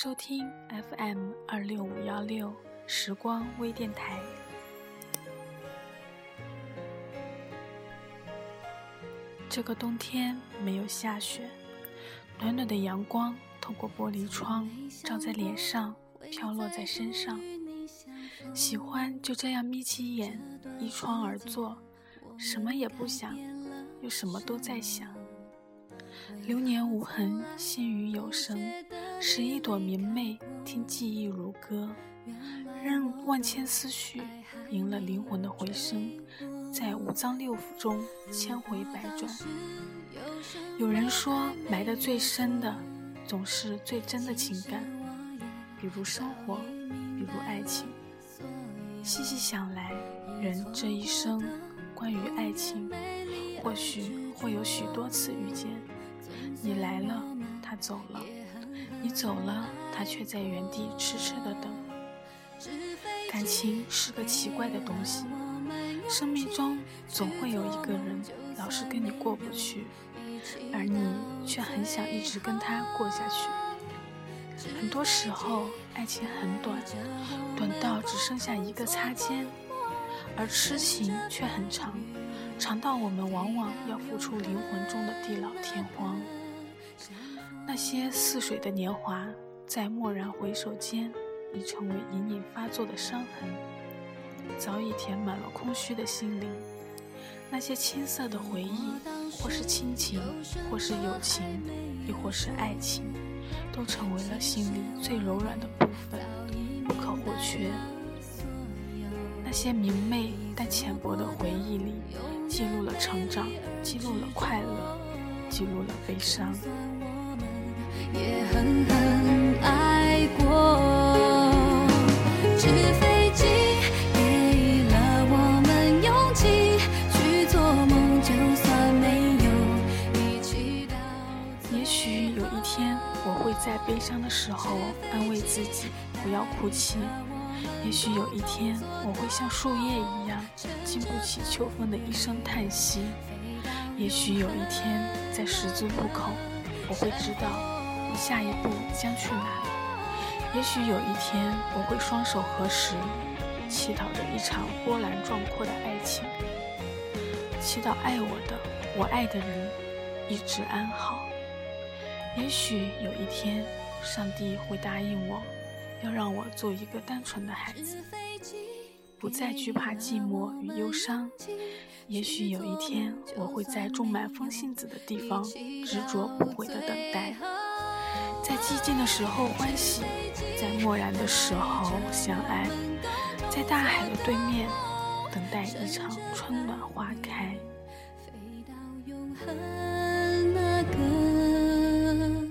收听 FM 二六五幺六时光微电台。这个冬天没有下雪，暖暖的阳光透过玻璃窗照在脸上，飘落在身上。喜欢就这样眯起眼，依窗而坐，什么也不想，又什么都在想。流年无痕，心语有声，拾一朵明媚，听记忆如歌，任万千思绪赢了灵魂的回声，在五脏六腑中千回百转。有人说，埋得最深的，总是最真的情感，比如生活，比如爱情。细细想来，人这一生，关于爱情，或许会有许多次遇见。你来了，他走了；你走了，他却在原地痴痴的等。感情是个奇怪的东西，生命中总会有一个人老是跟你过不去，而你却很想一直跟他过下去。很多时候，爱情很短，短到只剩下一个擦肩；而痴情却很长，长到我们往往要付出灵魂中的地老天荒。那些似水的年华，在蓦然回首间，已成为隐隐发作的伤痕，早已填满了空虚的心灵。那些青涩的回忆，或是亲情，或是友情，亦或是爱情，都成为了心里最柔软的部分，不可或缺。那些明媚但浅薄的回忆里，记录了成长，记录了快乐，记录了悲伤。也许有一天，我会在悲伤的时候安慰自己不要哭泣；也许有一天，我会像树叶一样经不起秋风的一声叹息；也许有一天，在十字路口，我会知道。下一步将去哪里？也许有一天，我会双手合十，祈祷着一场波澜壮阔的爱情，祈祷爱我的、我爱的人一直安好。也许有一天，上帝会答应我，要让我做一个单纯的孩子，不再惧怕寂寞与忧伤。也许有一天，我会在种满风信子的地方，执着不悔的等待。在寂静的时候欢喜，在漠然的时候相爱，在大海的对面等待一场春暖花开。飞到永恒那个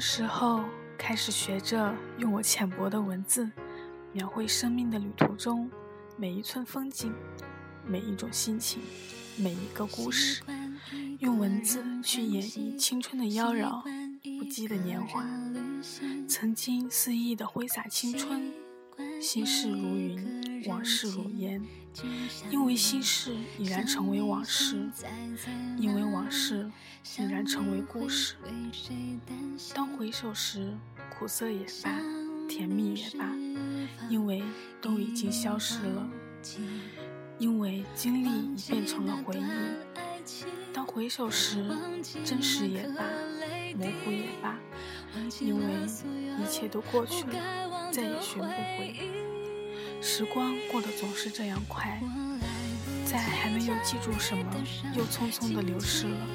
时候开始学着用我浅薄的文字，描绘生命的旅途中每一寸风景、每一种心情、每一个故事，用文字去演绎青春的妖娆、不羁的年华，曾经肆意的挥洒青春，心事如云，往事如烟。因为心事已然成为往事，因为往事已然成为故事。当回首时，苦涩也罢，甜蜜也罢，因为都已经消失了，因为经历已变成了回忆。当回首时，真实也罢，模糊也罢，因为一切都过去了，再也寻不回。时光过得总是这样快，在还没有记住什么，又匆匆地流逝了。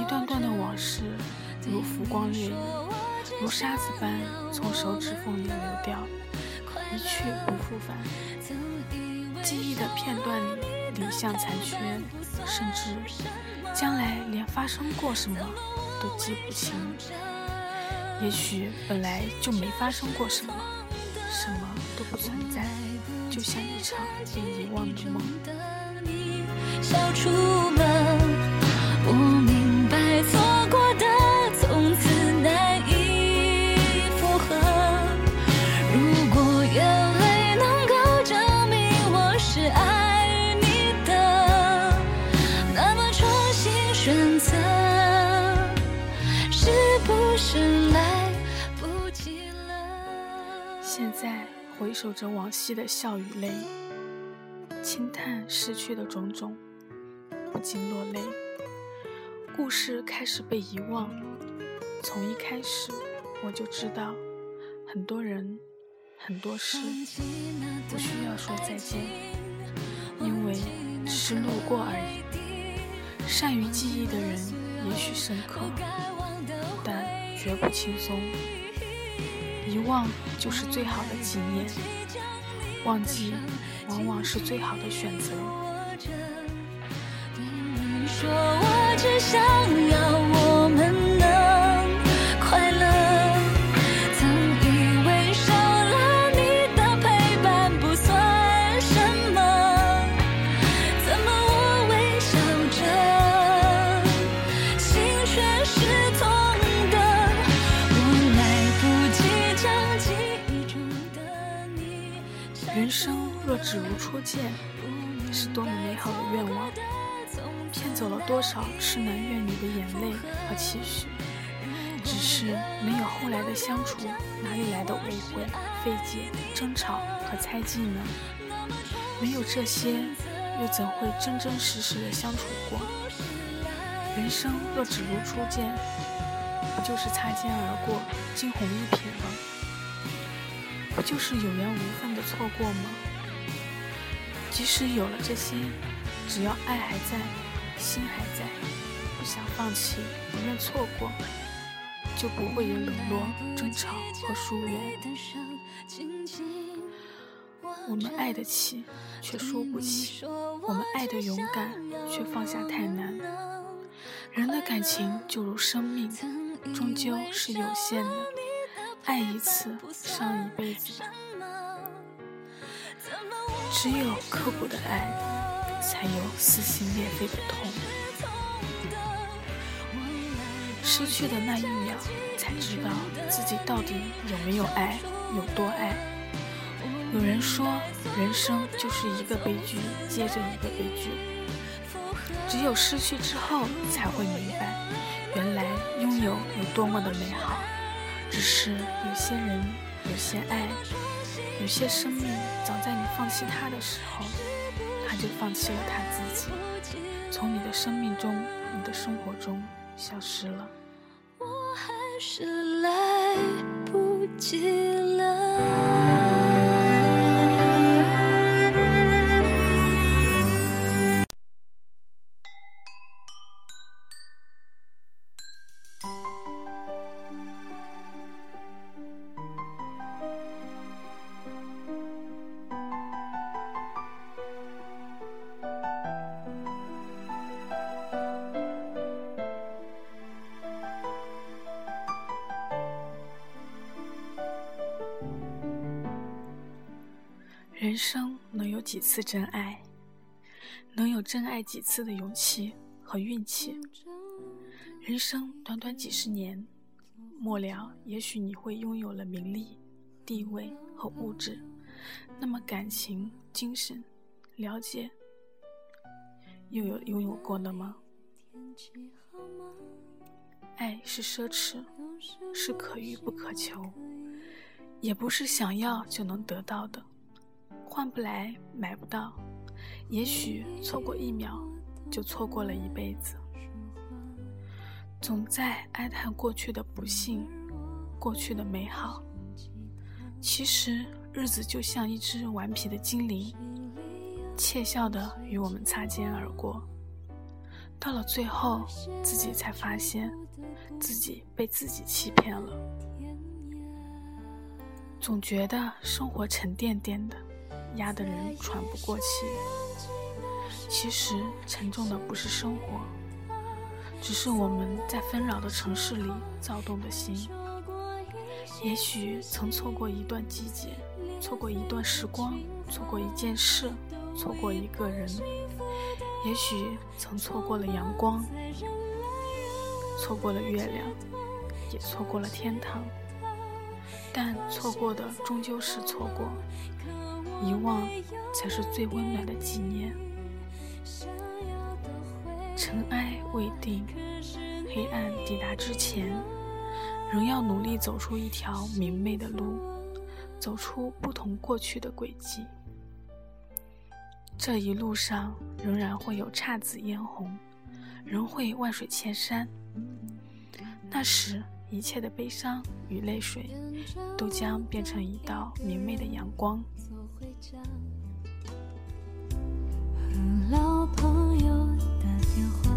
一段段的往事，如浮光掠影，如沙子般从手指缝里流掉。一去不复返。记忆的片段里，影像残缺，甚至将来连发生过什么都记不清。也许本来就没发生过什么，什么都不存在，就像一场被遗忘的梦。在回首着往昔的笑与泪，轻叹失去的种种，不禁落泪。故事开始被遗忘，从一开始我就知道，很多人、很多事不需要说再见，因为只是路过而已。善于记忆的人也许深刻，但绝不轻松。遗忘就是最好的纪念，忘记往往是最好的选择。我只想要生若只如初见，是多么美好的愿望，骗走了多少痴男怨女的眼泪和期许。只是没有后来的相处，哪里来的误会、费解、争吵和猜忌呢？没有这些，又怎会真真实实的相处过？人生若只如初见，不就是擦肩而过、惊鸿一瞥吗？不就是有缘无分的错过吗？即使有了这些，只要爱还在，心还在，不想放弃，不愿错过，就不会有冷落、争吵和疏远。我们爱得起，却输不起；我们爱得勇敢，却放下太难。人的感情就如生命，终究是有限的，爱一次，伤一辈子。只有刻骨的爱，才有撕心裂肺的痛。失去的那一秒，才知道自己到底有没有爱，有多爱。有人说，人生就是一个悲剧接着一个悲剧。只有失去之后，才会明白，原来拥有有多么的美好。只是有些人，有些爱。有些生命，早在你放弃他的时候，他就放弃了他自己，从你的生命中、你的生活中消失了。我还是来不及生能有几次真爱？能有真爱几次的勇气和运气？人生短短几十年，末了也许你会拥有了名利、地位和物质，那么感情、精神、了解，又有拥有过了吗？爱是奢侈，是可遇不可求，也不是想要就能得到的。换不来，买不到，也许错过一秒，就错过了一辈子。总在哀叹过去的不幸，过去的美好。其实日子就像一只顽皮的精灵，窃笑的与我们擦肩而过。到了最后，自己才发现，自己被自己欺骗了。总觉得生活沉甸甸的，压得人喘不过气。其实沉重的不是生活，只是我们在纷扰的城市里躁动的心。也许曾错过一段季节，错过一段时光，错过一件事，错过一个人。也许曾错过了阳光，错过了月亮，也错过了天堂。但错过的终究是错过，遗忘才是最温暖的纪念。尘埃未定，黑暗抵达之前，仍要努力走出一条明媚的路，走出不同过去的轨迹。这一路上仍然会有姹紫嫣红，仍会万水千山。那时。一切的悲伤与泪水，都将变成一道明媚的阳光。和老朋友打电话，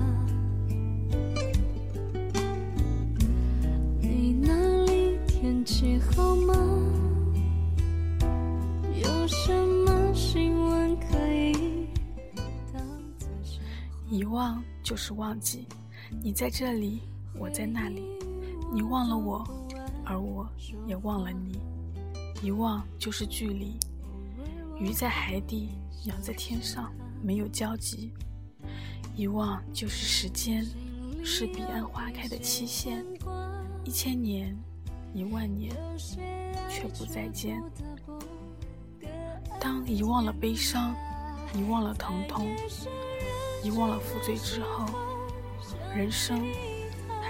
你那里天气好吗？有什么新闻可以遗忘就是忘记，你在这里，我在那里。你忘了我，而我也忘了你。遗忘就是距离，鱼在海底，鸟在天上，没有交集。遗忘就是时间，是彼岸花开的期限。一千年，一万年，却不再见。当遗忘了悲伤，遗忘了疼痛，遗忘了负罪之后，人生。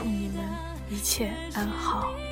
祝你们一切安好。